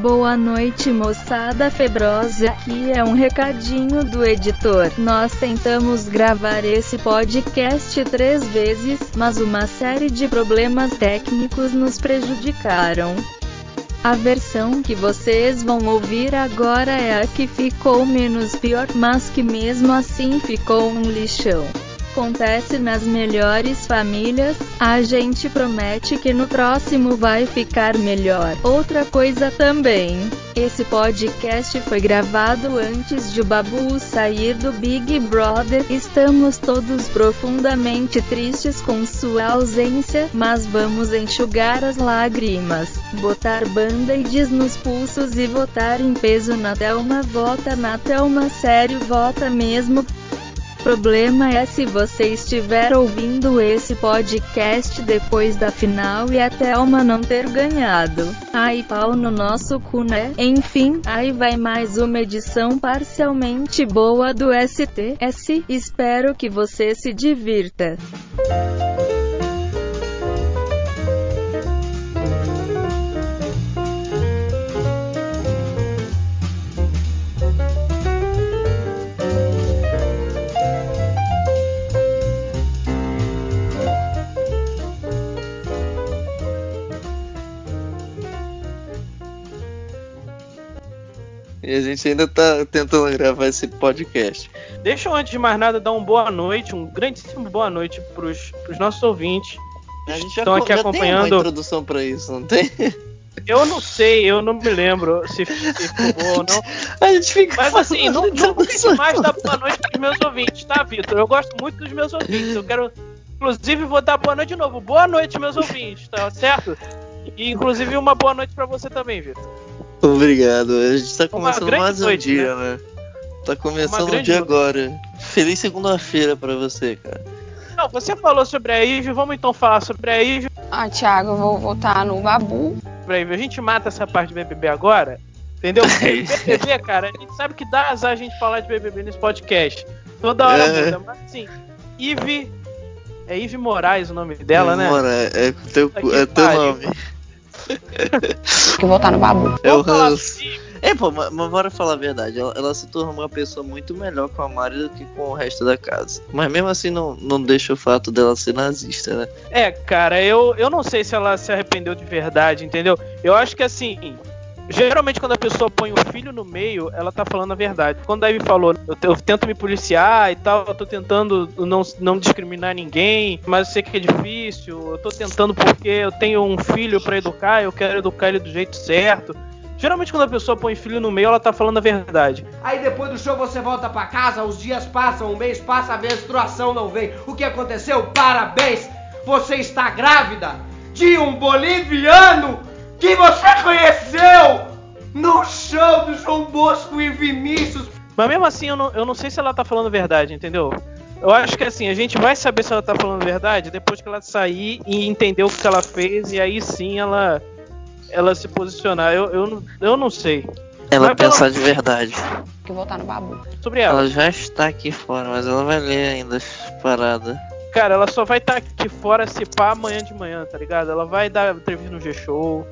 Boa noite, moçada febrosa. Aqui é um recadinho do editor. Nós tentamos gravar esse podcast três vezes, mas uma série de problemas técnicos nos prejudicaram. A versão que vocês vão ouvir agora é a que ficou menos pior, mas que mesmo assim ficou um lixão acontece nas melhores famílias, a gente promete que no próximo vai ficar melhor. Outra coisa também. Esse podcast foi gravado antes de o Babu sair do Big Brother. Estamos todos profundamente tristes com sua ausência, mas vamos enxugar as lágrimas, botar band-aids nos pulsos e votar em peso na Thelma. Vota na Thelma, sério, vota mesmo problema é se você estiver ouvindo esse podcast depois da final e a Thelma não ter ganhado. Ai pau no nosso cu né? Enfim, aí vai mais uma edição parcialmente boa do STS. Espero que você se divirta. E a gente ainda tá tentando gravar esse podcast. Deixa eu, antes de mais nada, dar uma boa noite, um grandíssimo boa noite pros, pros nossos ouvintes. A gente já, Estão aqui já acompanhando- tem uma introdução pra isso, não tem? Eu não sei, eu não me lembro se, se ficou ou não. A gente fica Mas assim, não, não introdução. demais dar boa noite pros meus ouvintes, tá, Vitor? Eu gosto muito dos meus ouvintes. Eu quero, inclusive, vou dar boa noite de novo. Boa noite, meus ouvintes, tá certo? E, inclusive, uma boa noite pra você também, Vitor. Obrigado. A gente tá começando mais um noite, dia, né? Tá começando o grande dia noite. agora. Feliz segunda-feira pra você, cara. Não, você falou sobre a Ivy, vamos então falar sobre a Ivy. Ah, Thiago, eu vou votar no Babu. Sobre a Ivy. A gente mata essa parte de BBB agora, entendeu? Porque BBB, cara, a gente sabe que dá azar a gente falar de BBB nesse podcast. Toda hora É. muda, mas assim, Ivy. É Ivy Moraes o nome dela, né? Mora, é, teu, é teu nome. Tem que votar no Babu. É sobre Ivy. É, pô, mas, mas bora falar a verdade. Ela, ela se tornou uma pessoa muito melhor com a Mari do que com o resto da casa. Mas mesmo assim não, não deixa o fato dela ser nazista, né? É, cara, eu, eu não sei se ela se arrependeu de verdade, entendeu? Eu acho que assim. Geralmente quando a pessoa põe o filho no meio, ela tá falando a verdade. Quando a Ivy falou, eu, eu tento me policiar e tal, eu tô tentando não, não discriminar ninguém, mas eu sei que é difícil, eu tô tentando porque eu tenho um filho pra educar, eu quero educar ele do jeito certo. Geralmente quando a pessoa põe filho no meio, ela tá falando a verdade. Aí depois do show você volta pra casa, os dias passam, um mês passa, a menstruação não vem. O que aconteceu? Parabéns! Você está grávida de um boliviano que você conheceu no show do João Bosco e Vinícius. Mas mesmo assim, eu não, eu não sei se ela tá falando verdade, entendeu? Eu acho que assim, a gente vai saber se ela tá falando verdade depois que ela sair e entender o que ela fez, e aí sim ela ela se posicionar. Eu, eu, não- eu não sei. Ela Mas pensar de verdade. Tem que votar no Babu. Sobre ela. Ela já está aqui fora, mas ela vai ler ainda as paradas. Cara, ela só vai estar aqui fora se pá amanhã de manhã, tá ligado? Ela vai dar entrevista no G-Show.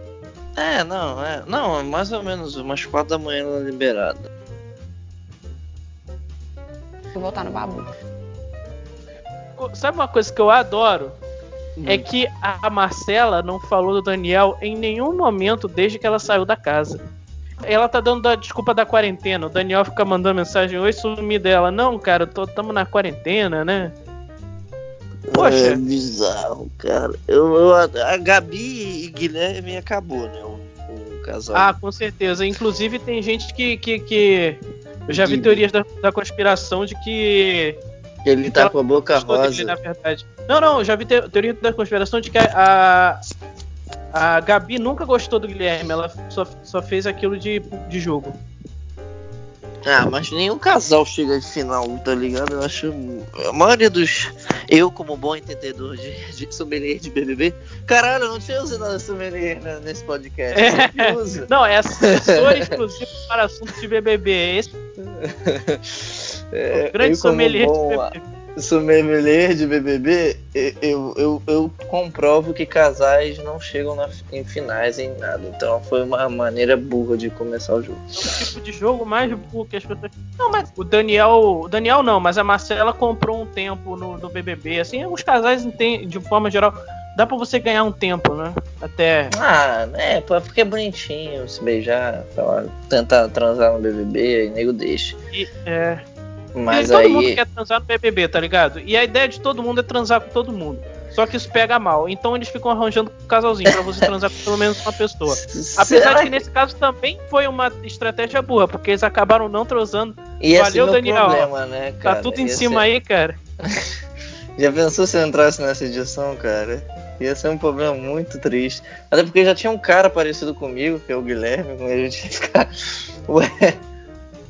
É, não, é. Não, mais ou menos umas quatro da manhã ela é liberada. Que votar no Babu. Sabe uma coisa que eu adoro? Hum. É que a Marcela não falou do Daniel em nenhum momento desde que ela saiu da casa. Ela tá dando a desculpa da quarentena. O Daniel fica mandando mensagem: Oi, sumi dela. Não, cara, tô, tamo na quarentena, né? Poxa. É bizarro, cara. Eu, eu- a Gabi e Guilherme acabou, né? O, o casal. Ah, com certeza. Inclusive, tem gente que. que, que... Eu já vi teorias da, da conspiração de que. Ele tá com a boca gostou dele, rosa. na verdade. Não, não, já vi te- teoria da conspiração de que a. A Gabi nunca gostou do Guilherme, ela só, só fez aquilo de, de jogo. Ah, mas nenhum casal chega de final, tá ligado? Eu acho. A maioria dos. Eu, como bom entendedor de, de sommelier de BBB. Caralho, eu não tinha usado sommelier né, nesse podcast. É. Não, é assessor exclusivo para assuntos de BBB. Esse É, grande eu como sommelier de bom BBB. Sommelier de BBB, eu, eu, eu comprovo que casais não chegam na, em finais em nada. Então foi uma maneira burra de começar o jogo. O tipo de jogo mais burro que as pessoas. Não, mas o Daniel. O Daniel não, mas a Marcela comprou um tempo no, no BBB. Assim, os casais, de forma geral, dá pra você ganhar um tempo, né? Até. Ah, é, porque é bonitinho se beijar, falar, tentar transar no BBB, e nego deixa. E, é. Mas e todo aí. mundo quer transar no BBB, tá ligado? E a ideia de todo mundo é transar com todo mundo. Só que isso pega mal. Então eles ficam arranjando um casalzinho pra você transar com pelo menos uma pessoa. Apesar de que nesse caso também foi uma estratégia burra, porque eles acabaram não transando. Ia Valeu, Daniel. problema, né, cara? tá tudo em Ia cima aí, cara. Já pensou se eu entrasse nessa edição, cara? Ia ser um problema muito triste. Até porque já tinha um cara parecido comigo, que é o Guilherme, com ele a gente ia ficar. Ué.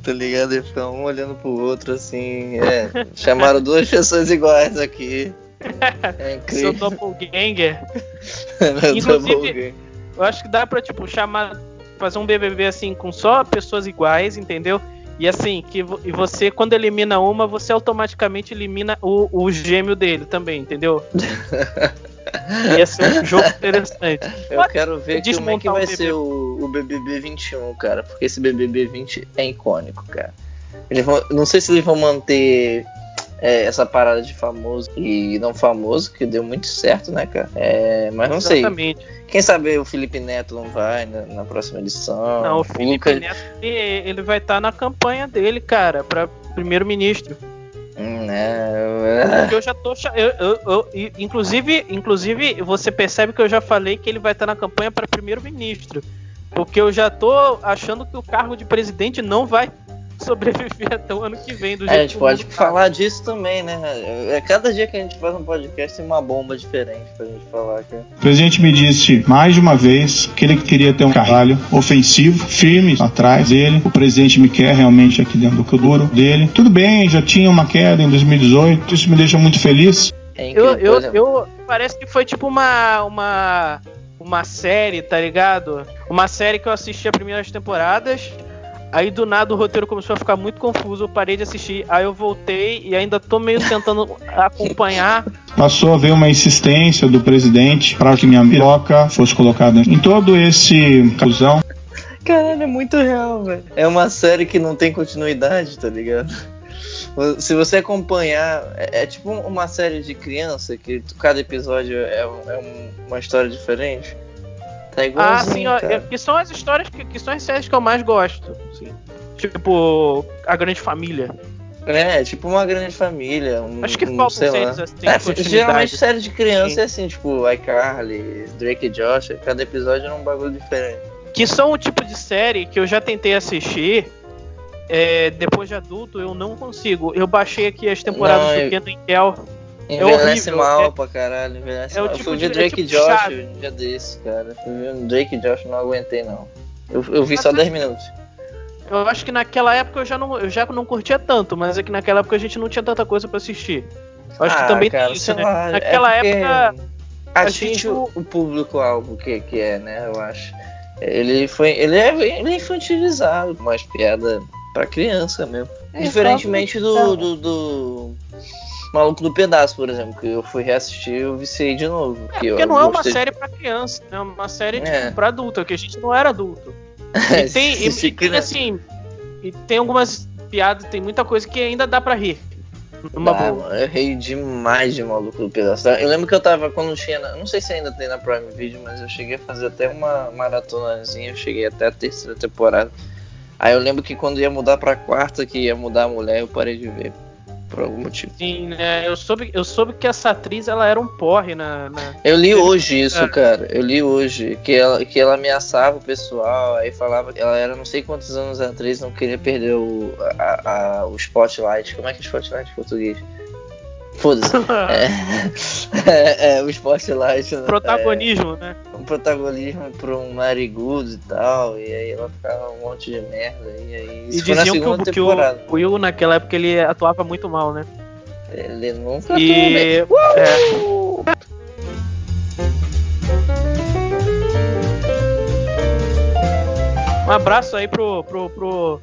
Tá ligado? Ia ficar um olhando pro outro assim. É. Chamaram duas pessoas iguais aqui. É Seu incrível. doppelganger. Meu Inclusive- game. Eu acho que dá pra, tipo, chamar. Fazer um BBB assim com só pessoas iguais, entendeu? E assim, que e você, quando elimina uma, você automaticamente elimina o, o gêmeo dele também, entendeu? Ia ser um jogo interessante. Eu quero ver como é que o vai BBB. ser o, o BBB 21, cara. Porque esse BBB 20 é icônico, cara. Eles vão, não sei se eles vão manter é, essa parada de famoso e não famoso, que deu muito certo, né, cara? É, mas não sei. Exatamente. Quem sabe o Felipe Neto não vai na, na próxima edição. Não, o Felipe Lucas- Neto, ele vai estar na campanha dele, cara, pra primeiro-ministro. Hum, é, Porque eu já tô. Eu, eu- eu- inclusive, inclusive, você percebe que eu já falei que ele vai estar na campanha para primeiro-ministro. Porque eu já tô achando que o cargo de presidente não vai sobreviver até o ano que vem. Do É, jeito a gente pode tá. falar disso também, né? É, cada dia que a gente faz um podcast tem uma bomba diferente pra gente falar, cara. O presidente me disse mais de uma vez que ele queria ter um carvalho ofensivo, firme atrás dele. O presidente me quer realmente aqui dentro do duro dele. Tudo bem, já tinha uma queda em 2018, isso me deixa muito feliz. É incrível, Eu, eu, exemplo. eu- parece que foi tipo uma, uma uma série, tá ligado? Uma série que eu assisti as primeiras temporadas. Aí do nada o roteiro começou a ficar muito confuso, eu parei de assistir. Aí eu voltei e ainda tô meio tentando acompanhar. Passou a haver uma insistência do presidente para que minha piroca fosse colocada em todo esse fusão. Caralho, é muito real, velho. É uma série que não tem continuidade, tá ligado? Se você acompanhar, é, é tipo uma série de criança que cada episódio é, um- é um- uma história diferente. Tá Ah, igualzinho, sim, cara. é- que são as histórias que, que são as séries que eu mais gosto. assim. Tipo, A Grande Família. É, tipo uma grande família. Um, Acho que um, faltam lá. séries assim, É, geralmente série de criança Sim. é assim, tipo iCarly, Drake e Josh, cada episódio é um bagulho diferente. Que são o tipo de série que eu já tentei assistir. é, depois de adulto, eu não consigo. Eu baixei aqui as temporadas Não, do eu- Kenan e Kel. Envelhece horrível, mal é- pra caralho, envelhece é mal. eu tipo fui de- ver é Drake e tipo Josh chato. um dia desse, cara. Fui ver Drake Josh não aguentei não. Eu, eu vi Mas só eu- 10 minutos. Eu acho que naquela época eu já não, eu já não curtia tanto, mas é que naquela época a gente não tinha tanta coisa pra assistir. Eu acho Ah, que também cara, tem isso, né? lá, é naquela porque época. Atinge gente- o, o público-alvo que, que é, né? Eu acho. Ele foi. Ele é, ele é infantilizado, mais piada pra criança mesmo. É, Diferentemente do, do, do Maluco do Pedaço, por exemplo, que eu fui reassistir e eu viciei de novo. É, porque não é uma série pra criança, né? É uma série tipo, É. pra adulto, que a gente não era adulto. E tem, e- e tem, cria- assim, e tem algumas piadas, tem muita coisa que ainda dá pra rir. Numa Ah, boa. eu ri demais de Maluco do Pedaço. Eu lembro que eu tava quando tinha. na- Não sei se ainda tem na Prime Video, mas eu cheguei a fazer até uma maratonazinha. Eu cheguei até a terceira temporada. Aí eu lembro que quando ia mudar pra quarta, que ia mudar a mulher, eu parei de ver. Por algum motivo. Sim, né? Eu soube, eu soube que essa atriz ela era um porre na. na- Eu li hoje isso, É. cara. Eu li hoje. Que ela, que ela ameaçava o pessoal. Aí falava que ela era não sei quantos anos atriz, não queria perder o, a, a- o spotlight. Como é que é spotlight em português? Foda-se. É, é, é, o spotlight. né? Protagonismo, né? É, um protagonismo pra um narigudo e tal. E aí ela ficava um monte de merda. E aí. E diziam que o, que o. Will naquela época ele atuava muito mal, né? Ele nunca E. atuou bem. é, um abraço aí pro, pro, pro,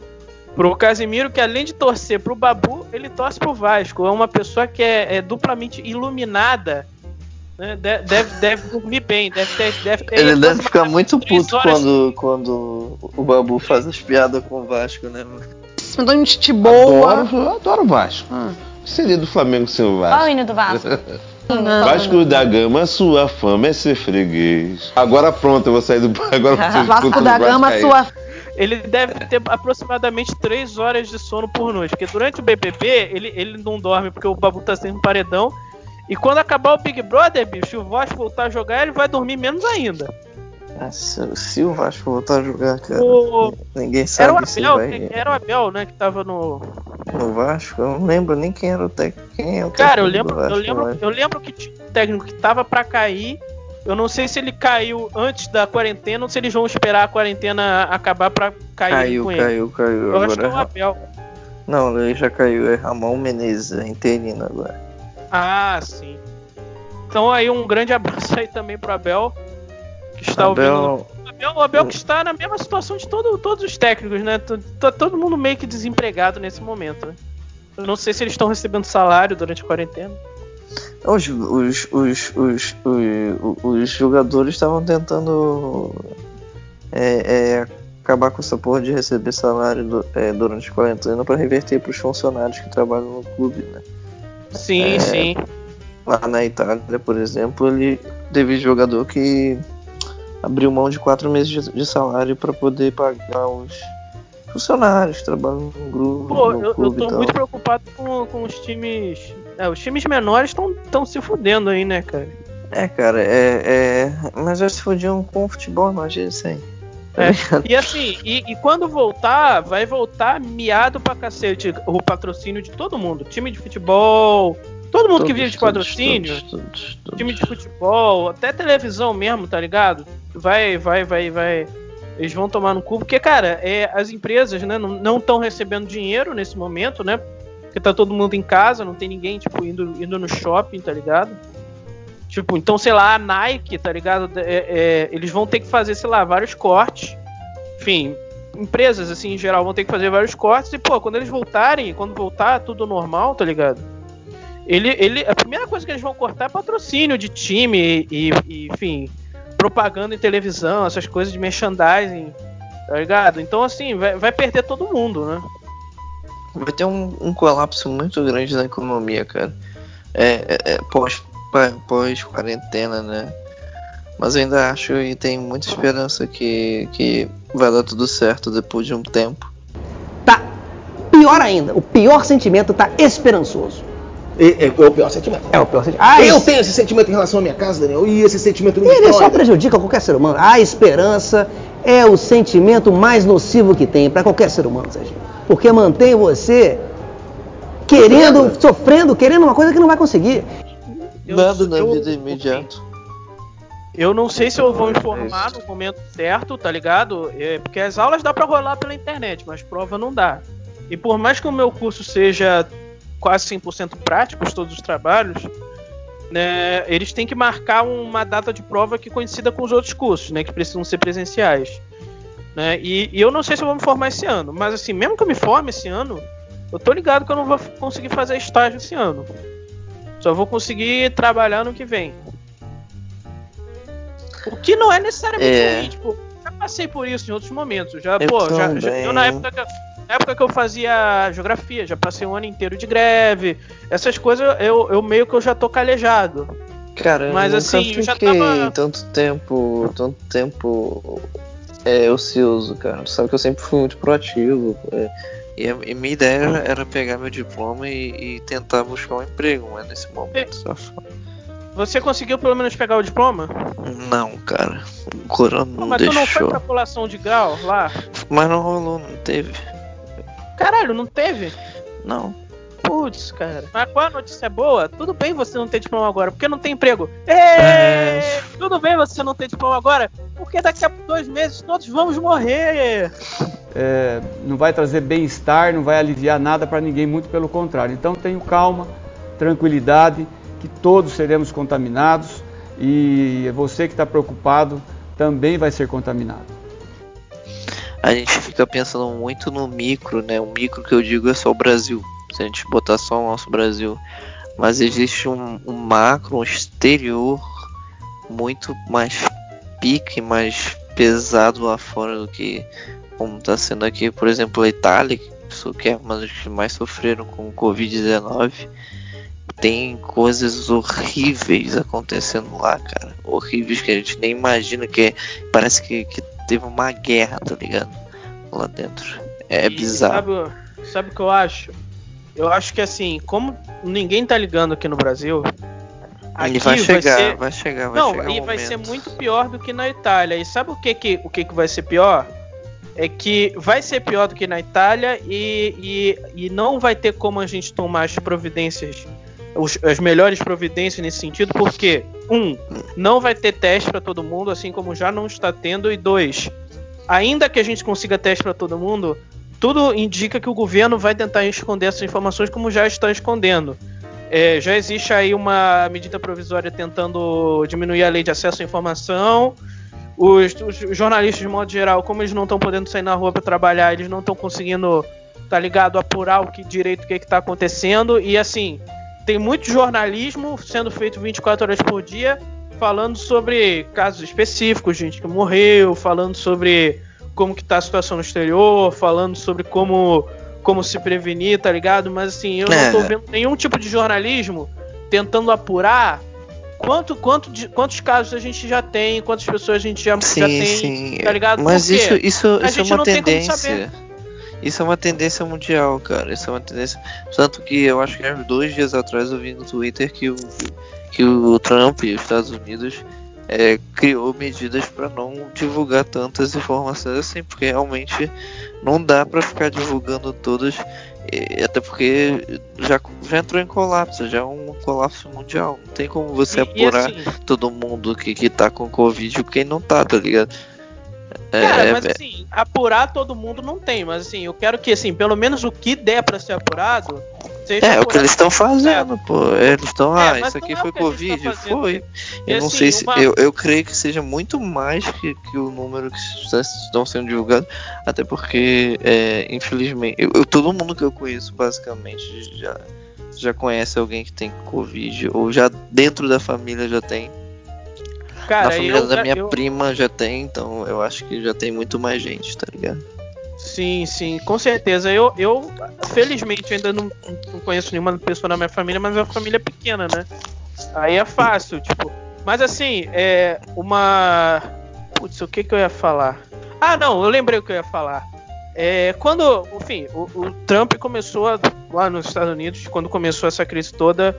pro Casimiro que além de torcer pro Babu, ele torce pro Vasco. É uma pessoa que é, é duplamente iluminada. Né? Deve, deve, deve, dormir bem, deve ter. Deve ter ele deve ficar muito puto quando, quando o Babu faz as piadas com o Vasco, né? Mandou um tite boa. Adoro, eu adoro o Vasco. Ah. Seria do Flamengo sem o Vasco. Qual o hino do Vasco? Vasco da Gama, sua fama é ser freguês. Agora pronto, eu vou sair do. Agora Vasco da Gama, aí. sua. Ele deve ter aproximadamente 3 horas de sono por noite. Porque durante o BBB, ele, ele não dorme porque o Babu tá sendo paredão. E quando acabar o Big Brother, bicho, o Vasco voltar a jogar, ele vai dormir menos ainda. Nossa, se o Vasco voltar a jogar, cara, O- ninguém Era o sabe se Abel, vai era o Abel, né, que tava no. no Vasco. Eu não lembro nem quem era o técnico. Quem é o Cara, eu lembro, eu lembro, eu lembro que tinha um técnico que tava pra cair. Eu não sei se ele caiu antes da quarentena ou se eles vão esperar a quarentena acabar pra cair Caiu, com ele. caiu, caiu. Eu acho que é o Agora Abel. Não, ele já caiu. É Ramon Menezes, é interino agora. Ah, sim. Então aí um grande abraço aí também pro Abel, que está ouvindo. Abel, O Abel, o Abel que está na mesma situação de todo, todos os técnicos, né? Tá todo mundo meio que desempregado nesse momento. Né? Eu não sei se eles estão recebendo salário durante a quarentena. Os, os, os, os, os, jogadores estavam tentando é, é, acabar com essa porra de receber salário é, durante a quarentena para reverter para os funcionários que trabalham no clube, né? Sim, sim. Lá na Itália, por exemplo, ele teve jogador que abriu mão de quatro meses de, salário para poder pagar os funcionários que trabalham no grupo. Pô, no eu, eu clube tô e tal. muito preocupado com, com os times. É, os times menores estão se fudendo aí, né, cara? É, cara, é, é... mas já se fudiam com o futebol, imagina sem. Tá É. ligado? E assim, e, e quando voltar, vai voltar miado pra cacete o patrocínio de todo mundo. Time de futebol, todo mundo que Todos, vive de patrocínio, todos, todos. time de futebol, até televisão mesmo, tá ligado? Vai, vai, vai, vai. Eles vão tomar no cu, porque, cara, é, as empresas, né, não estão recebendo dinheiro nesse momento, né? Porque tá todo mundo em casa, não tem ninguém, tipo, indo, indo no shopping, tá ligado? Tipo, então, sei lá, a Nike, tá ligado? É, é, eles vão ter que fazer, sei lá, vários cortes. Enfim, empresas, assim, em geral, vão ter que fazer vários cortes. E, pô, quando eles voltarem, quando voltar tudo normal, tá ligado? Ele, ele, a primeira coisa que eles vão cortar é patrocínio de time e, e, enfim, propaganda em televisão, essas coisas de merchandising, tá ligado? Então, assim, vai, vai perder todo mundo, né? Vai ter um, um colapso muito grande na economia, cara. É, é, é pós, pa- pós-quarentena, né? Mas eu ainda acho e tenho muita esperança que, que vai dar tudo certo depois de um tempo. Tá pior ainda. O pior sentimento tá esperançoso. É, é o pior sentimento. É o pior sentimento. Ah, eu esse- tenho esse sentimento em relação à minha casa, Daniel, e esse sentimento me Ele só prejudica qualquer ser humano. A esperança é o sentimento mais nocivo que tem para qualquer ser humano, Serginho. Porque mantém você querendo, Sofrendo. sofrendo, querendo uma coisa que não vai conseguir. Eu- Nada na eu- vida é imediato. Eu não sei se eu vou informar no momento certo, tá ligado? É, porque as aulas dá pra rolar pela internet, mas prova não dá. E por mais que o meu curso seja quase 100% prático, todos os trabalhos, né, eles têm que marcar uma data de prova que coincida com os outros cursos, né, que precisam ser presenciais. Né? E, e eu não sei se eu vou me formar esse ano, mas assim, mesmo que eu me forme esse ano, eu tô ligado que eu não vou conseguir fazer estágio esse ano. Só vou conseguir trabalhar no que vem. O que não é necessariamente É. ruim, tipo, já passei por isso em outros momentos. Já, Eu pô, já, já- eu na época, que, eu- época que eu fazia geografia, já passei um ano inteiro de greve. Essas coisas eu, eu meio que eu já tô calejado. Cara, Mas, eu assim, eu já tava- tanto tempo, tanto tempo é, ocioso, cara. Tu sabe que eu sempre fui muito proativo. é, e, a, e minha ideia era, pegar meu diploma e, e tentar buscar um emprego, mas nesse momento só. Você conseguiu pelo menos pegar o diploma? Não, cara. O corona Pô, não mas tu não foi deixou. pra colação de grau lá? Mas não rolou, não teve. Caralho, não teve? Não. Putz, cara. Mas qual a notícia boa? Tudo bem você não ter diploma agora, porque não tem emprego. É. Tudo bem você não ter diploma agora, porque daqui a dois meses todos vamos morrer. é, não vai trazer bem-estar, não vai aliviar nada para ninguém, muito pelo contrário. Então tenho calma, tranquilidade, que todos seremos contaminados e você que está preocupado também vai ser contaminado. A gente fica pensando muito no micro, né? O micro que eu digo é só o Brasil. Se a gente botar só o nosso Brasil. Mas existe um, um macro, um exterior muito mais pique, mais pesado lá fora do que como está sendo aqui, por exemplo, a Itália, que é uma das que mais sofreram com o Covid-19. Tem coisas horríveis acontecendo lá, cara. Horríveis que a gente nem imagina que é, parece que, que teve uma guerra, tá ligado? Lá dentro. É E bizarro. Sabe, sabe o que eu acho? Eu acho que assim, como ninguém tá ligando aqui no Brasil, aqui vai chegar, ser- vai chegar, vai Não, chegar e um vai momento. ser muito pior do que na Itália. E sabe o que que, o que que vai ser pior? É que vai ser pior do que na Itália e, e, e não vai ter como a gente tomar as providências, os- as melhores providências nesse sentido, porque, um, não vai ter teste para todo mundo, assim como já não está tendo, e dois, ainda que a gente consiga teste para todo mundo, tudo indica que o governo vai tentar esconder essas informações como já está escondendo. É, já existe aí uma medida provisória tentando diminuir a lei de acesso à informação. Os, os jornalistas, de modo geral, como eles não estão podendo sair na rua para trabalhar, eles não estão conseguindo, tá ligado, apurar o que direito o que está acontecendo. E assim, tem muito jornalismo sendo feito 24 horas por dia, falando sobre casos específicos, gente que morreu, falando sobre como que tá a situação no exterior, falando sobre como como se prevenir, tá ligado? Mas assim, eu É. não tô vendo nenhum tipo de jornalismo tentando apurar quanto, quanto de- quantos casos a gente já tem, quantas pessoas a gente já, já Sim, tem, sim. tá ligado? Mas isso, isso, A isso é gente uma não tem como tendência. saber. Isso é uma tendência mundial, cara. Isso é uma tendência. Tanto que eu acho que há dois dias atrás eu vi no Twitter que o, que o Trump e os Estados Unidos é, criou medidas para não divulgar tantas informações assim, porque realmente não dá para ficar divulgando todas, e- até porque já, já entrou em colapso, já é um colapso mundial. Não tem como você E- e apurar assim- todo mundo que, que tá com Covid e quem não tá, tá ligado? É, Cara, é- mas assim, apurar todo mundo não tem, mas assim, eu quero que assim, pelo menos o que der pra ser apurado, É, o que eles estão fazendo, pô. Eles estão, É, ah, isso aqui é foi tá Covid, foi. Eu não assim, sei se. Eu, eu creio que seja muito mais que, que o número que estão sendo divulgados. Até porque, é, infelizmente, eu, eu- todo mundo que eu conheço, basicamente, já, já conhece alguém que tem Covid. Ou já dentro da família já tem. Cara, Na família eu- da minha prima já tem, então eu acho que já tem muito mais gente, tá ligado? Sim, sim, com certeza. Eu, eu felizmente ainda não, não conheço nenhuma pessoa na minha família, mas a família é pequena, né? Aí é fácil, tipo. Mas assim, é uma. Putz, o que que eu ia falar? Ah, não, eu lembrei o que eu ia falar. É, quando, enfim, o, o Trump começou a- lá nos Estados Unidos, quando começou essa crise toda,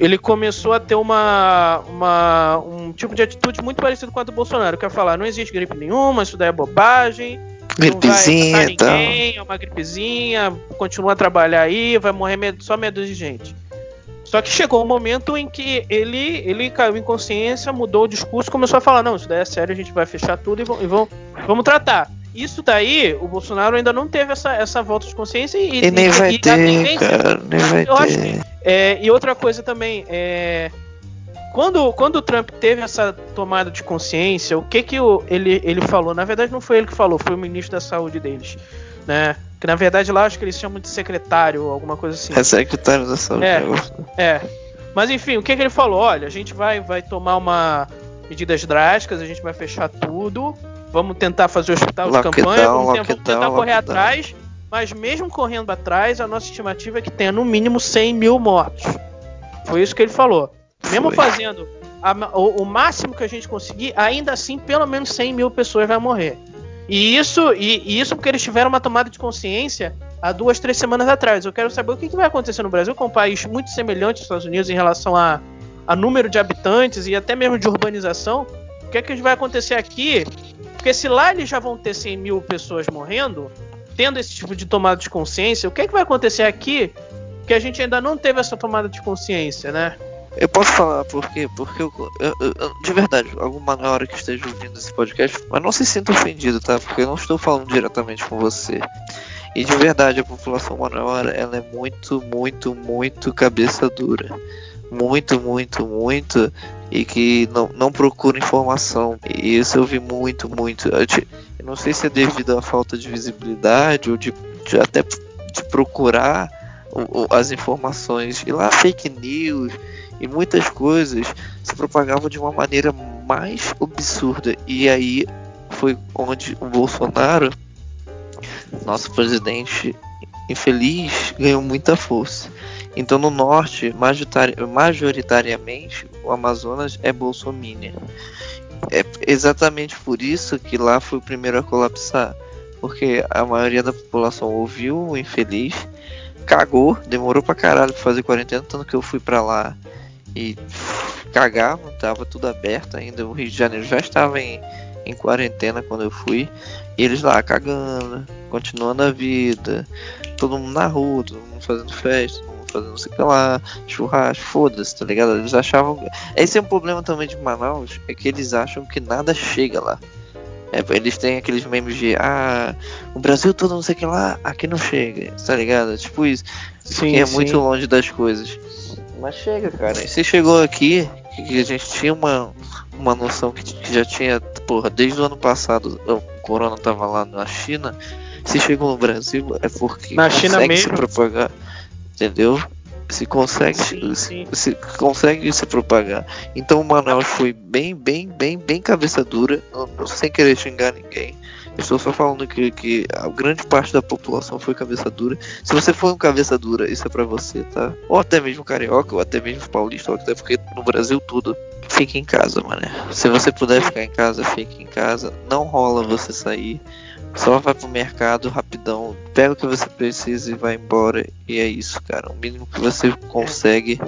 ele começou a ter uma, uma- um tipo de atitude muito parecido com a do Bolsonaro, que é falar, não existe gripe nenhuma, isso daí é bobagem, Gripezinha não vai e tal. ninguém, é uma gripezinha, continua a trabalhar aí, vai morrer só meia dúzia de gente. Só que chegou um momento em que ele, ele caiu em consciência, mudou o discurso, começou a falar, não, isso daí é sério, a gente vai fechar tudo e, vão- e vão- vamos tratar. Isso daí, o Bolsonaro ainda não teve essa, essa volta de consciência e, E nem vai e ter, cara, nem vai eu acho ter. é, e outra coisa também, é, quando, quando o Trump teve essa tomada de consciência, o que que o, ele, ele falou? Na verdade, não foi ele que falou, foi o ministro da saúde deles, né? Que na verdade lá acho que eles chamam de secretário, alguma coisa assim. É secretário da saúde. É, é. Mas enfim, o que, que ele falou? Olha, a gente vai, vai tomar uma medidas drásticas, a gente vai fechar tudo, vamos tentar fazer o hospital de campanha, vamos, vamos lockdown, tentar correr atrás, mas mesmo correndo atrás, a nossa estimativa é que tenha no mínimo 100 mil mortos. Foi isso que ele falou. Mesmo Foi. fazendo a- o, o máximo que a gente conseguir, ainda assim, pelo menos 100 mil pessoas vai morrer. E isso, e, e isso porque eles tiveram uma tomada de consciência há duas, três semanas atrás. Eu quero saber o que, que vai acontecer no Brasil, que é um país muito semelhante aos Estados Unidos em relação a, a número de habitantes e até mesmo de urbanização. O que, é que vai acontecer aqui? Porque se lá eles já vão ter 100 mil pessoas morrendo, tendo esse tipo de tomada de consciência, o que, é que vai acontecer aqui que a gente ainda não teve essa tomada de consciência, né? Eu posso falar por quê? Porque eu, eu- eu- de verdade, alguma hora que esteja ouvindo esse podcast, mas não se sinta ofendido, tá? Porque eu não estou falando diretamente com você. E de verdade, a população maior, ela é muito, muito, muito cabeça dura. muito, muito, muito e que não, não procura informação. E isso eu vi muito, muito. Eu, te- eu não sei se é devido à falta de visibilidade ou de, de até de procurar o- o- as informações. E lá fake news e muitas coisas se propagavam de uma maneira mais absurda. E aí foi onde o Bolsonaro, nosso presidente infeliz, ganhou muita força. Então no norte, majoritari- majoritariamente, o Amazonas é bolsominion. É exatamente por isso que lá foi o primeiro a colapsar. Porque a maioria da população ouviu o infeliz, cagou, demorou pra caralho pra fazer quarentena, tanto que eu fui pra lá e cagavam, tava tudo aberto ainda. O Rio de Janeiro já estava em, em quarentena quando eu fui. E eles lá cagando, continuando a vida, todo mundo na rua, todo mundo fazendo festa, todo mundo fazendo não sei o que lá, churrasco, foda-se, tá ligado? Eles achavam. Esse é um problema também de Manaus, é que eles acham que nada chega lá. É, eles têm aqueles memes de ah, o Brasil todo não sei o que lá, aqui não chega, tá ligado? Tipo isso. Sim, que é sim. muito longe das coisas. Mas chega, cara. E você chegou aqui, que a gente tinha uma, uma noção que, que já tinha, porra, desde o ano passado o corona tava lá na China. Se chegou no Brasil é porque Na China consegue se mesmo. propagar, entendeu? Se consegue, Sim, se, sim. se consegue se propagar. Então o Manaus foi bem, bem, bem, bem cabeça dura, não- não- sem querer xingar ninguém. Eu estou só falando que, que a grande parte da população foi cabeça dura. Se você for um cabeça dura, isso é pra você, tá? Ou até mesmo carioca, ou até mesmo paulista, ou até porque no Brasil tudo. Fique em casa, mano. Se você puder ficar em casa, fique em casa. Não rola você sair. Só vai pro mercado rapidão, pega o que você precisa e vai embora. E é isso, cara. O mínimo que você consegue.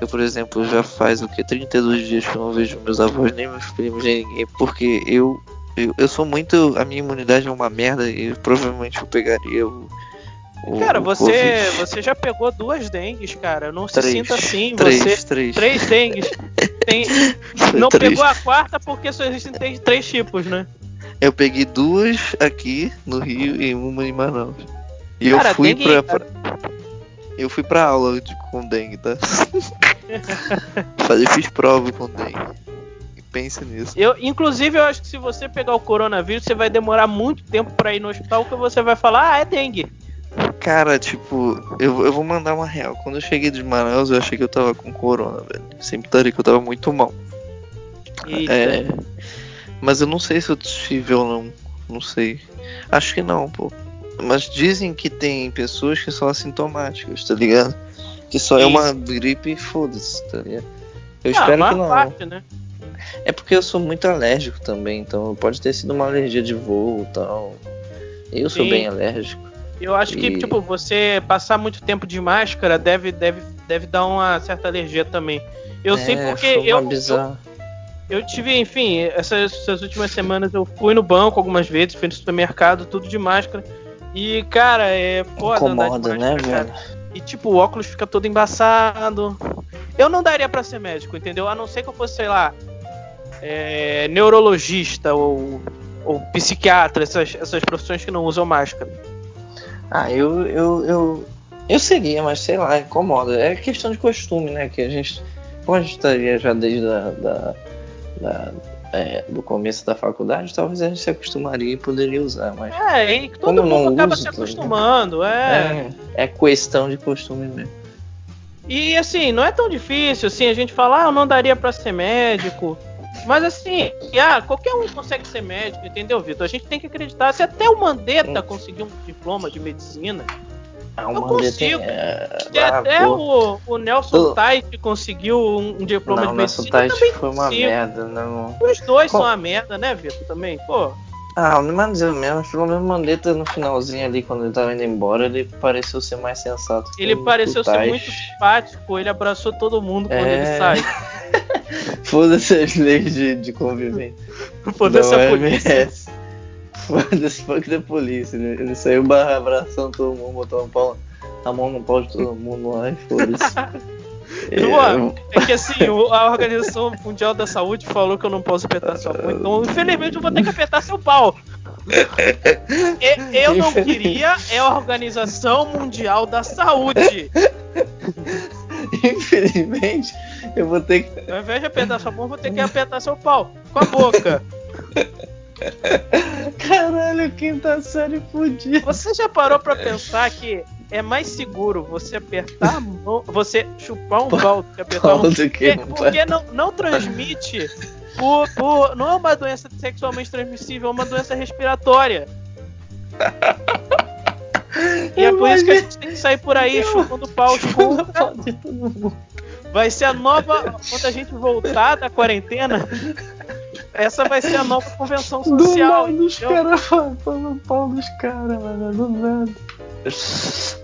Eu, por exemplo, já faz o que? 32 dias que eu não vejo meus avós, nem meus primos, nem ninguém. Porque eu, eu, eu sou muito. A minha imunidade é uma merda e provavelmente eu pegaria o. Cara, você, Covid. você já pegou duas dengues, cara. Não se Três. sinta assim. Três, você três. três dengues. Tem- não pegou a quarta porque só existem três, três tipos, né? Eu peguei duas aqui no Rio e uma em Manaus. E Cara, eu fui dengue- pra, pra- Eu fui pra aula de, com dengue, tá? Falei, fiz prova com dengue. E pense nisso. Eu, inclusive, eu acho que se você pegar o coronavírus, você vai demorar muito tempo pra ir no hospital, porque você vai falar, ah, é dengue. Cara, tipo, eu, eu vou mandar uma real. Quando eu cheguei de Manaus, eu achei que eu tava com corona, velho. Sempre estaria que eu tava muito mal. Eita. É. Mas eu não sei se eu tive ou não. Não sei. Acho que não, pô. Mas dizem que tem pessoas que são assintomáticas, tá ligado? Que só é uma gripe e foda-se, tá ligado? Eu Ah, espero que não. parte, né? É porque eu sou muito alérgico também, então pode ter sido uma alergia de voo e tal. Eu sou Sim. bem alérgico. Eu acho que, E- tipo, você passar muito tempo de máscara deve, deve, deve dar uma certa alergia também. Eu sei É, porque foi uma eu, eu, eu tive, enfim, essas, essas últimas semanas eu fui no banco algumas vezes, fui no supermercado, tudo de máscara. E, cara, é foda Incomoda, né, velho? E tipo, o óculos fica todo embaçado. Eu não daria pra ser médico, entendeu? A não ser que eu fosse, sei lá, é, neurologista ou, ou psiquiatra, essas, essas profissões que não usam máscara. Ah, eu, eu, eu, eu seria, mas sei lá, incomoda. É questão de costume, né? Que a gente, como a gente estaria já desde a, da, da- é, do começo da faculdade, talvez a gente se acostumaria e poderia usar, mas É, e todo Como mundo não acaba uso, se tá ligado? acostumando, é. é, é questão de costume mesmo. E assim, não é tão difícil, assim, a gente fala, ah, eu não daria pra ser médico. Mas assim, ah, qualquer um consegue ser médico, entendeu, Vitor? A gente tem que acreditar. Se até o Mandetta conseguiu um diploma de medicina, Ah, eu o consigo. é- Se até o, o Nelson Tait conseguiu um, um diploma Não, de medicina, eu Tite também foi uma merda, não. Os dois são uma merda, né, Vitor? Também, pô. Ah, mas eu mesmo, pelo menos Mandetta no finalzinho ali, quando ele tava indo embora, ele pareceu ser mais sensato. Ele pareceu ser muito simpático, ele abraçou todo mundo quando É. ele saiu. Foda-se as leis de, de convivência. Foda-se Da a polícia. OMS. Foda-se, fuck da polícia. Ele, ele saiu abraçando todo mundo, pau- a mão no pau de todo mundo lá e foda-se. É, Luan, é que assim, a Organização Mundial da Saúde falou que eu não posso apertar sua mão, então infelizmente eu vou ter que apertar seu pau. Eu não queria, é a Organização Mundial da Saúde. Infelizmente, eu vou ter que. Ao invés de apertar sua mão, vou ter que apertar seu pau. Com a boca. Caralho, quinta série fudida. Você já parou pra pensar que é mais seguro você apertar a mão, você chupar um pau do que apertar que Porque, um porque não, não transmite por, por- Não é uma doença sexualmente transmissível, é uma doença respiratória. E é por isso que a gente tem que sair por aí chupando pau com. Vai ser a nova. Quando a gente voltar da quarentena, essa vai ser a nova convenção social. Do nada, os caras falando pau dos caras, mano. Do nada.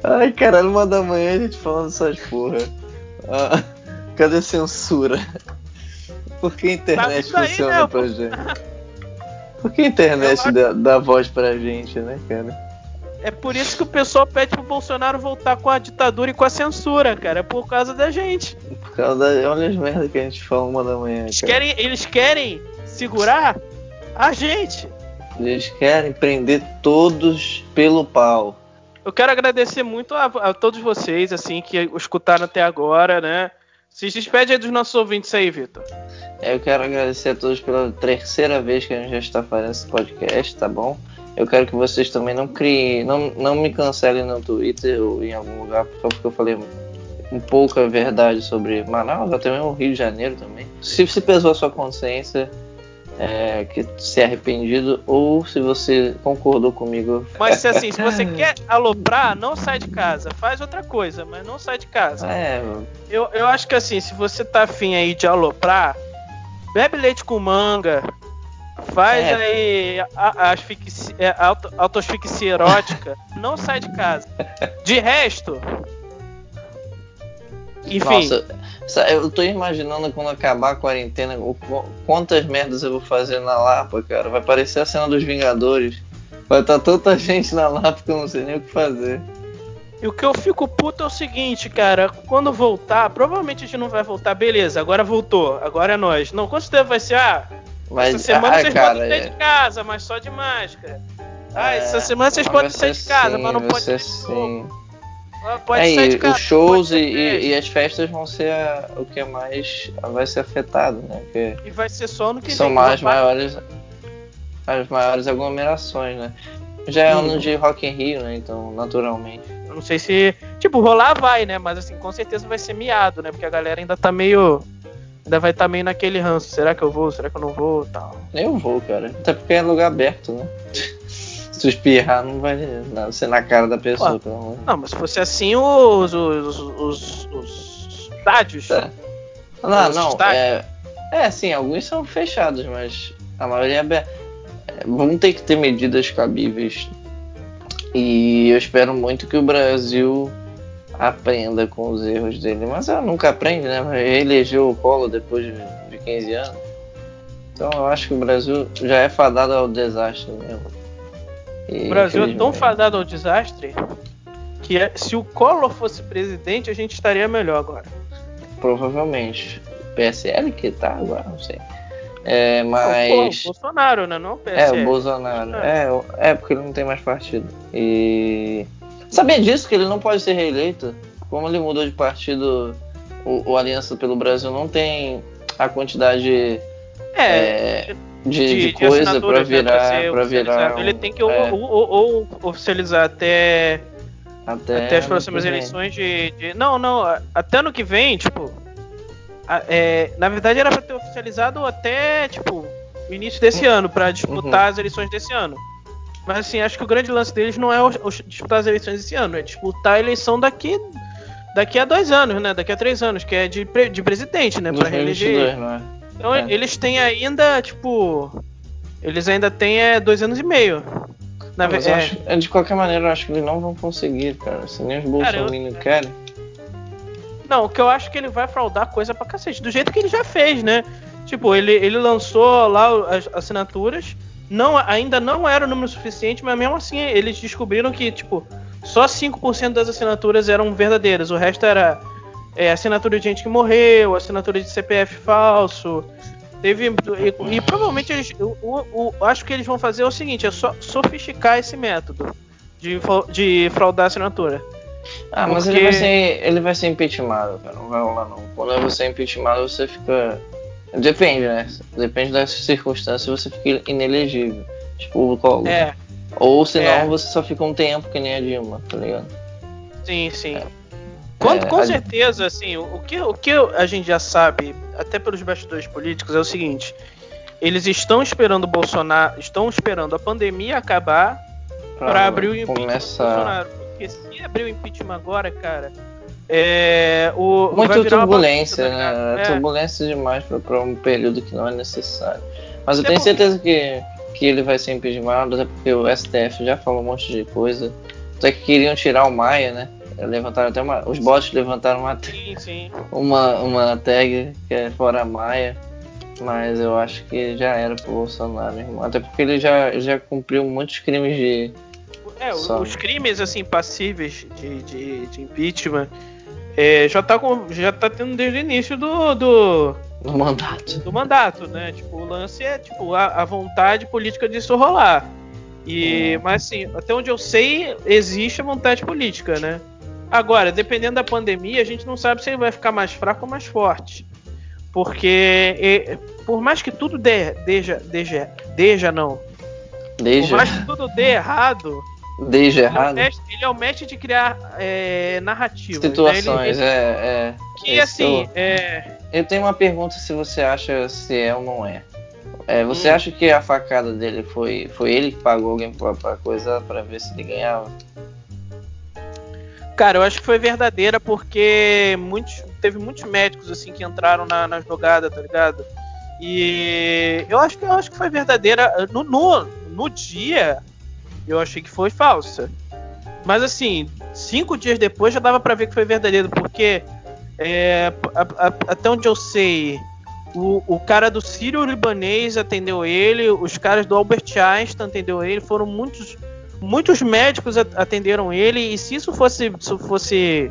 Ai, caralho, uma da manhã a gente falando essas porra. Ah, cadê a censura? Por que a internet funciona né, pra gente? Por que a internet dá, dá voz pra gente, né, cara? É por isso que o pessoal pede pro Bolsonaro voltar com a ditadura e com a censura, cara. É por causa da gente. Por causa da. Olha as merdas que a gente fala uma da manhã, Eles cara. querem, eles querem segurar a gente. Eles querem prender todos pelo pau. Eu quero agradecer muito a, a todos vocês, assim, que escutaram até agora, né? Se despede aí dos nossos ouvintes aí, Vitor. Eu quero agradecer a todos pela terceira vez que a gente já está fazendo esse podcast, tá bom? Eu quero que vocês também não criem, não, não me cancelem no Twitter ou em algum lugar, favor, porque eu falei um pouco a verdade sobre Manaus, até mesmo o Rio de Janeiro também. Se, se pesou a sua consciência, é, que se é arrependido, ou se você concordou comigo. Mas se assim, se você quer aloprar, não sai de casa. Faz outra coisa, mas não sai de casa. É, Eu, eu acho que assim, se você tá afim aí de aloprar, bebe leite com manga, faz É. aí a, a asfixi- é, auto, autoasfixia erótica, não sai de casa. De resto, enfim, Nossa, sa- eu tô imaginando quando acabar a quarentena, quantas merdas eu vou fazer na Lapa, cara. Vai parecer a cena dos Vingadores. Vai estar tanta gente na Lapa que eu não sei nem o que fazer. e o que eu fico puto é o seguinte, cara, quando voltar, provavelmente a gente não vai voltar, beleza, agora voltou, agora é nós. Não, com certeza vai ser, ah, Mas, essa semana ah, vocês cara, podem sair é- de casa, mas só de máscara. Ah, É, essa semana vocês podem sair de casa, assim, mas não pode ser sair de novo. Ah, Pode É, sair de casa. os shows e, e- as festas vão ser a- o que é mais vai ser afetado, né? Porque E vai ser só no que são vem. mais maiores as maiores aglomerações, né? Já é Hum. ano de Rock in Rio, né? Então, naturalmente. Eu não sei se. Tipo, rolar vai, né? Mas assim, com certeza vai ser miado, né? Porque a galera ainda tá meio. Ainda vai estar tá meio naquele ranço. Será que eu vou? Será que eu não vou? Tal. Eu vou, cara. Até porque é lugar aberto, né? Se espirrar, não vai não, ser na cara da pessoa, pelo amor. Não, mas se fosse assim, os. os. os, os estádios. Tá. Não, Os não. estádios. É, é, sim, alguns são fechados, mas a maioria é aberta. É, Vão ter que ter medidas cabíveis. E eu espero muito que o Brasil aprenda com os erros dele. Mas ela nunca aprende, né? Reelegeu o Collor depois de, de 15 anos. Então eu acho que o Brasil já é fadado ao desastre mesmo. E, O Brasil é tão fadado ao desastre que é- se o Collor fosse presidente, a gente estaria melhor agora. Provavelmente. PSL que tá agora, não sei. É, mas. pô, o Bolsonaro, né? Não o É, PSL. o Bolsonaro. É, o- é, porque ele não tem mais partido. E. Sabia disso que ele não pode ser reeleito? Como ele mudou de partido, o, o Aliança pelo Brasil não tem a quantidade É, é, de, de de coisa pra assinaturas, né, virar. ser pra virar um- Ele tem que é, ou, ou- ou oficializar até, até, até as próximas eleições de, de- Não, não, até ano que vem, tipo. a- é, na verdade era pra ter oficializado até, tipo, início desse ano, pra disputar Uhum. as eleições desse ano. Mas assim, acho que o grande lance deles não é o- o disputar as eleições desse ano, é disputar a eleição daqui. Daqui a dois anos, né? Daqui a três anos, que é de, de presidente, né? Pra reeleger. 2022, não é? Então É. eles têm ainda, tipo. Eles ainda têm é, dois anos e meio. Na Mas verdade. eu acho- é, de qualquer maneira, eu acho que eles não vão conseguir, cara. Se nem os Cara, eu- bolsominions querem. Não, o que eu acho que ele vai fraudar coisa pra cacete. Do jeito que ele já fez, né? Tipo, ele, ele lançou lá as assinaturas. Não, ainda não era o número suficiente, mas mesmo assim eles descobriram que, tipo, só 5% das assinaturas eram verdadeiras. O resto era é, assinatura de gente que morreu, assinatura de CPF falso. Teve. E, e provavelmente eles. O, o- o- acho que eles vão fazer o seguinte: é só sofisticar esse método de, de fraudar assinatura. Ah, mas Porque- ele vai ser. Ele vai ser impeachmentado, cara. Não vai rolar não. Quando você é impeachmentado, você fica. Depende, né? Depende das circunstâncias, você fica inelegível. Tipo o Collor. É, Ou senão É. você só fica um tempo que nem a Dilma, tá ligado? sim, sim. Com, É, com a- certeza, assim, o, que, o que a gente já sabe, até pelos bastidores políticos, é o seguinte: eles estão esperando o Bolsonaro, estão esperando a pandemia acabar para abrir o impeachment do começar. Bolsonaro. Porque se abrir o impeachment agora, cara, é, o, Muito uma turbulência, bagunça, né? cara? É. Turbulência demais pra um período que não é necessário. Mas eu Até tenho porque- certeza que, que ele vai ser impeachmentado, até porque o STF já falou um monte de coisa. Até que queriam tirar o Maia, né? Levantaram até uma. Os bots levantaram uma, Sim, sim. uma, uma tag que é fora Maia. Mas eu acho que já era pro Bolsonaro, irmão. Até porque ele já, já cumpriu muitos crimes de. É, Só. os crimes assim passíveis de, de, de impeachment é, já, tá com, já tá tendo desde o início do, do, no mandato. do mandato, né? Tipo, o lance é tipo a, a vontade política disso rolar. E, mas assim, até onde eu sei, existe a vontade política, né? Agora, dependendo da pandemia, a gente não sabe se ele vai ficar mais fraco ou mais forte. Porque e, por mais que tudo dê, deja, deja, deja não. Desde, Por mais que tudo dê errado, desde ele é, o errado. mestre, ele é o mestre de criar é, narrativas. né? Situações, Ele- é, é. Que Esse assim, eu- é, Eu tenho uma pergunta se você acha se é ou não é. É, você Hum. acha que a facada dele foi, foi ele que pagou alguém pra, pra coisa pra ver se ele ganhava? Cara, eu acho que foi verdadeira porque muitos, teve muitos médicos assim que entraram na, na jogada, tá ligado? E eu acho que eu acho que foi verdadeira no, no, no dia. Eu achei que foi falsa. Mas assim, cinco dias depois já dava pra ver que foi verdadeiro, porque é, a- a- até onde eu sei, o, o cara do Sírio Libanês atendeu ele, os caras do Albert Einstein atendeu ele, foram muitos, muitos médicos atenderam ele, e se isso fosse, se fosse,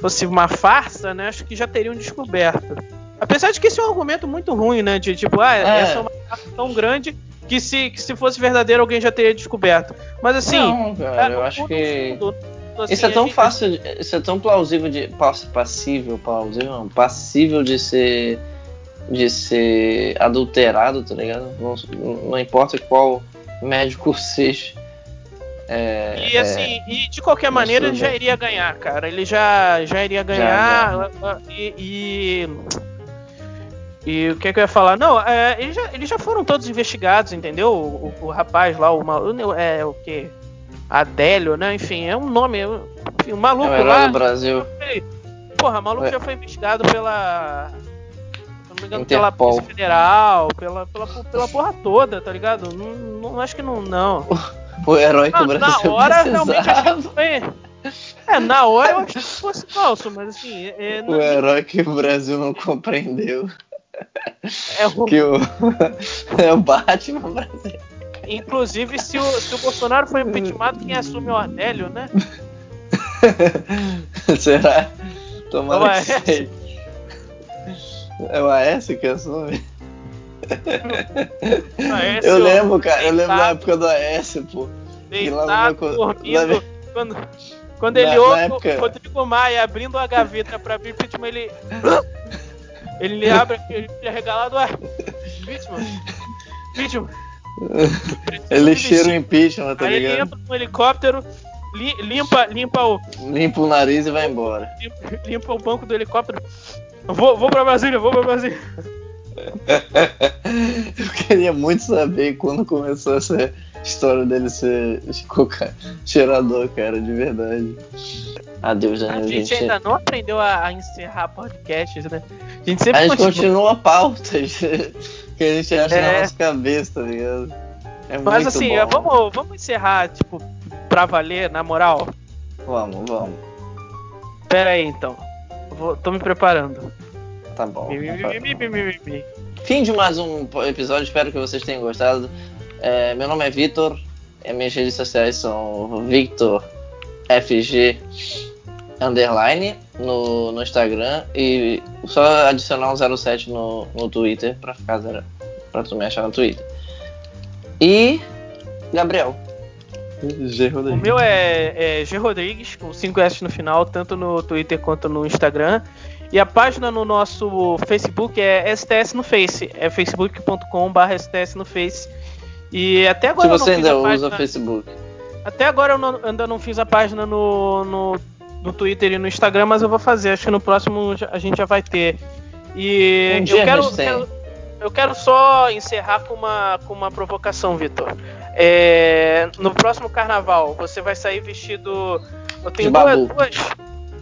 fosse uma farsa, né, acho que já teriam descoberto. Apesar de que esse é um argumento muito ruim, né, de tipo, ah, É. essa é uma farsa tão grande que se, que se fosse verdadeiro alguém já teria descoberto. Mas assim, não, cara, eu acho que. fundo, assim, Isso é tão gente- fácil, isso é tão plausível de. pass- Passível, plausível, não, passível de ser. de ser adulterado, tá ligado? Não, não importa qual médico seja. É, E assim, e de qualquer maneira ele já iria ganhar, cara. Ele já, já iria ganhar. E, e. e o que, é que eu ia falar? Não, é, eles, já, eles já foram todos investigados, entendeu? O, o- o rapaz lá, o maluco. É o que? Adélio, né? Enfim, é um nome. Enfim, o é maluco o herói lá. do Brasil. Porra, o maluco É. já foi investigado pela. Se não me engano, pela Interpol. Polícia Federal, pela, pela, pela porra toda, tá ligado? Não, não acho que não. não. O herói que Ah, o na Brasil hora realmente achei precisava. que foi. É, na hora eu achei que fosse falso, mas assim, é, O herói que o Brasil não compreendeu. é o- Que o. é o Batman brasileiro. inclusive se o, se o Bolsonaro for impeachmentado, quem assume é o Adélio, né? Será? Tomara É o que seja. É o AS que assume? AS, eu ó, lembro, cara, eu lembro da deitado. época do AS, pô. Lá meu Deitado, co- dormindo. lá- Quando, quando Na- ele ouve época- o Rodrigo Maia abrindo a gaveta pra abrir impeachment, ele. Ele abre ele fica regalado, ué. Impeachment. Impeachment. Ele cheira o impeachment, tá Aí ele ligado? entra no helicóptero, li- limpa, limpa, o, Limpa o nariz e vai embora. limpa, limpa o banco do helicóptero. Vou, vou pra Brasília, vou pra Brasília. Eu queria muito saber quando começou essa história dele ser coca... cheirador, cara, de verdade. Adeus, A Danilo. gente ainda não aprendeu a, a encerrar podcasts, né? A gente A sempre gente continua. continua pautas que a gente acha na É. nossa cabeça, tá ligado? É Mas muito assim, bom. vamos, vamos encerrar, tipo, pra valer, na moral. Vamos, vamos. Pera aí então. Vou, tô me preparando. Tá bom. Fim de mais um episódio, espero que vocês tenham gostado. É, meu nome é Vitor, e minhas redes sociais são Victor FG underline no, no Instagram e só adicionar um 07 no, no Twitter pra ficar zero, pra tu me achar no Twitter. E Gabriel. G. O Rodrigues. meu é, é G Rodrigues, com 5 S no final, tanto no Twitter quanto no Instagram. E a página no nosso Facebook é STS no Face, é facebook.com.br STS no Face. E até agora Se eu não você ainda usa Facebook. Até agora eu não- ainda não fiz a página no, no, no Twitter e no Instagram, mas eu vou fazer. Acho que no próximo a gente já vai ter. E Um eu quero, quero- eu quero só encerrar com uma, com uma provocação, Vitor. É, no próximo carnaval, você vai sair vestido. Eu tenho duas, duas.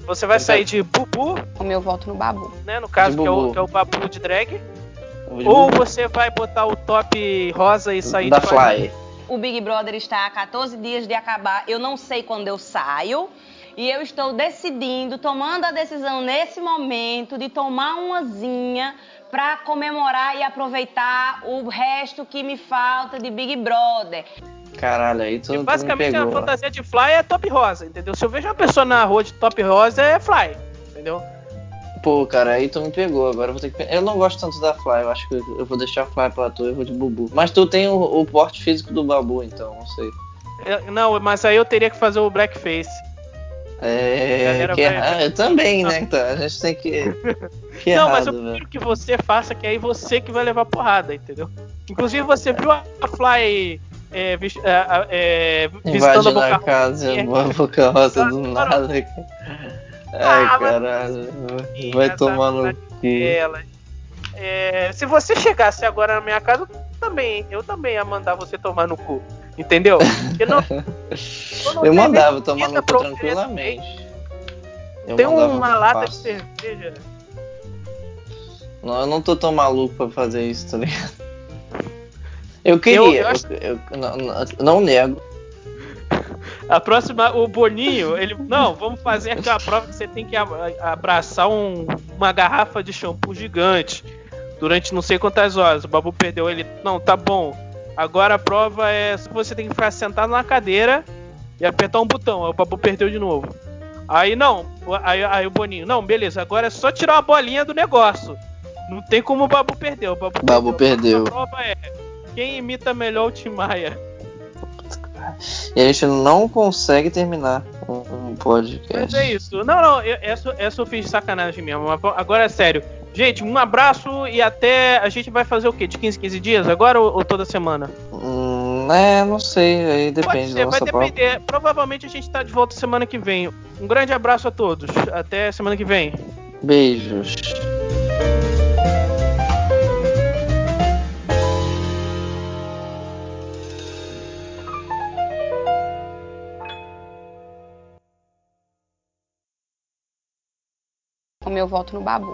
Você vai sair de bubu, O meu voto no babu. né? No caso, que é, o, que é o babu de drag. De Ou Bubu. você vai botar o top rosa e sair da de Fly. O Big Brother está a 14 dias de acabar. Eu não sei quando eu saio. E eu estou decidindo, tomando a decisão nesse momento de tomar umazinha para comemorar e aproveitar o resto que me falta de Big Brother. Caralho, aí tu, tu me Basicamente a pegou. fantasia de Fly é top rosa, entendeu? Se eu vejo uma pessoa na rua de top rosa, é Fly, entendeu? Pô, cara, aí tu me pegou. Agora eu vou ter que. Eu não gosto tanto da Fly. Eu acho que eu vou deixar a Fly pra tu. Eu vou de Bubu. Mas tu tem o, o porte físico do Babu, então, não sei. Eu- não, mas aí eu teria que fazer o blackface. É. Que vai- eu também, né? Então, a gente tem que. Que não, errado, mas eu velho. prefiro que você faça, que aí você que vai levar porrada, entendeu? Inclusive você viu a Fly é, é, é, visitando a Boca casa, Rosa. a boca rosa do nada. Ai, Ah, caralho. Vai tomar no cu. É, se você chegasse agora na minha casa, eu também, eu também ia mandar você tomar no cu. Entendeu? Porque não- eu não Eu mandava tomar no cu tranquilamente. Eu Tem uma lata de fácil. cerveja. Não, eu não tô tão maluco pra fazer isso, tá ligado? Eu queria, eu acho- eu, eu não, não- nego. A próxima, o Boninho, ele. Não, vamos fazer aquela prova que você tem que abraçar um- uma garrafa de shampoo gigante durante não sei quantas horas. O Babu perdeu ele. Não, tá bom. Agora a prova é se você tem que ficar sentado na cadeira e apertar um botão. Aí o Babu perdeu de novo. Aí não, aí, aí o Boninho, não, beleza, agora é só tirar uma bolinha do negócio. Não tem como o Babu perder. O Babu, Babu perdeu. A prova é quem imita melhor o Tim Maia. E a gente não consegue terminar um, podcast. Mas é isso. Não, não, eu- essa, essa eu fiz de sacanagem mesmo. Agora é sério. Gente, um abraço e até. A gente vai fazer o quê? De 15, 15 dias agora ou, ou toda semana? Hum, é, não sei, aí depende ser, da vai prova. depender. Provavelmente a gente tá de volta semana que vem. Um grande abraço a todos. Até semana que vem. Beijos. O meu voto no babu.